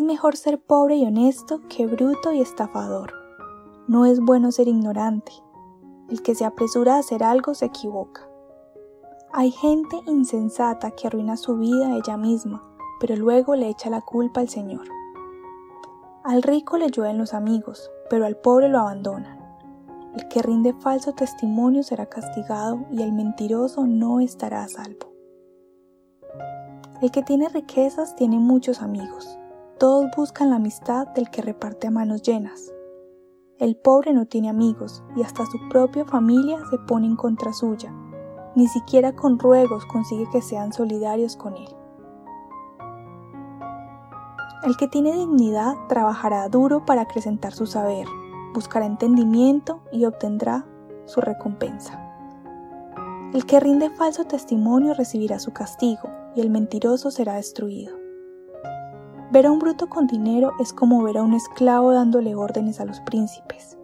mejor ser pobre y honesto que bruto y estafador. No es bueno ser ignorante. El que se apresura a hacer algo se equivoca. Hay gente insensata que arruina su vida ella misma, pero luego le echa la culpa al Señor. Al rico le llueven los amigos, pero al pobre lo abandonan. El que rinde falso testimonio será castigado y el mentiroso no estará a salvo. El que tiene riquezas tiene muchos amigos. Todos buscan la amistad del que reparte a manos llenas. El pobre no tiene amigos y hasta su propia familia se pone en contra suya ni siquiera con ruegos consigue que sean solidarios con él. El que tiene dignidad trabajará duro para acrecentar su saber, buscará entendimiento y obtendrá su recompensa. El que rinde falso testimonio recibirá su castigo y el mentiroso será destruido. Ver a un bruto con dinero es como ver a un esclavo dándole órdenes a los príncipes.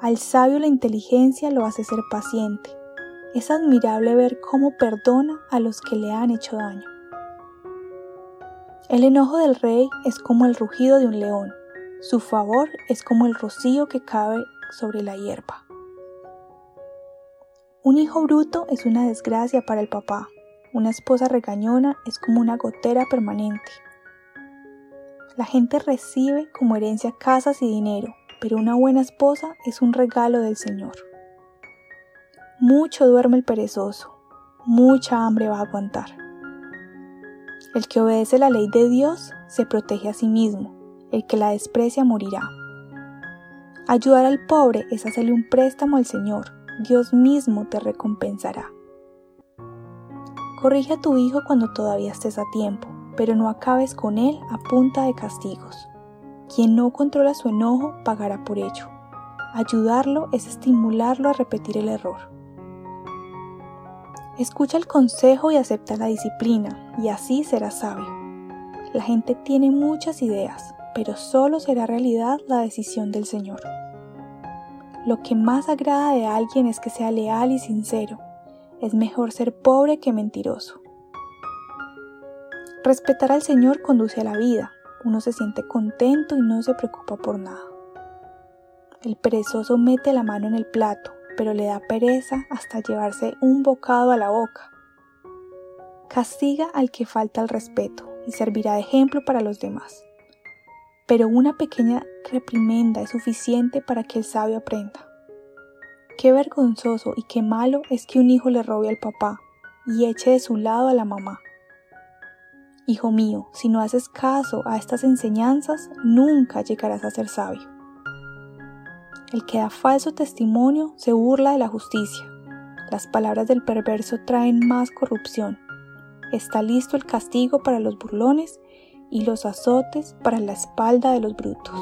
Al sabio la inteligencia lo hace ser paciente es admirable ver cómo perdona a los que le han hecho daño. El enojo del rey es como el rugido de un león, su favor es como el rocío que cae sobre la hierba. Un hijo bruto es una desgracia para el papá, una esposa regañona es como una gotera permanente. La gente recibe como herencia casas y dinero, pero una buena esposa es un regalo del Señor. Mucho duerme el perezoso, mucha hambre va a aguantar. El que obedece la ley de Dios se protege a sí mismo, el que la desprecia morirá. Ayudar al pobre es hacerle un préstamo al Señor, Dios mismo te recompensará. Corrige a tu hijo cuando todavía estés a tiempo, pero no acabes con él a punta de castigos. Quien no controla su enojo pagará por ello. Ayudarlo es estimularlo a repetir el error. Escucha el consejo y acepta la disciplina, y así serás sabio. La gente tiene muchas ideas, pero solo será realidad la decisión del Señor. Lo que más agrada de alguien es que sea leal y sincero. Es mejor ser pobre que mentiroso. Respetar al Señor conduce a la vida. Uno se siente contento y no se preocupa por nada. El perezoso mete la mano en el plato, pero le da pereza hasta llevarse un bocado a la boca. Castiga al que falta el respeto y servirá de ejemplo para los demás. Pero una pequeña reprimenda es suficiente para que el sabio aprenda. Qué vergonzoso y qué malo es que un hijo le robe al papá y eche de su lado a la mamá. Hijo mío, si no haces caso a estas enseñanzas, nunca llegarás a ser sabio. El que da falso testimonio se burla de la justicia. Las palabras del perverso traen más corrupción. Está listo el castigo para los burlones y los azotes para la espalda de los brutos.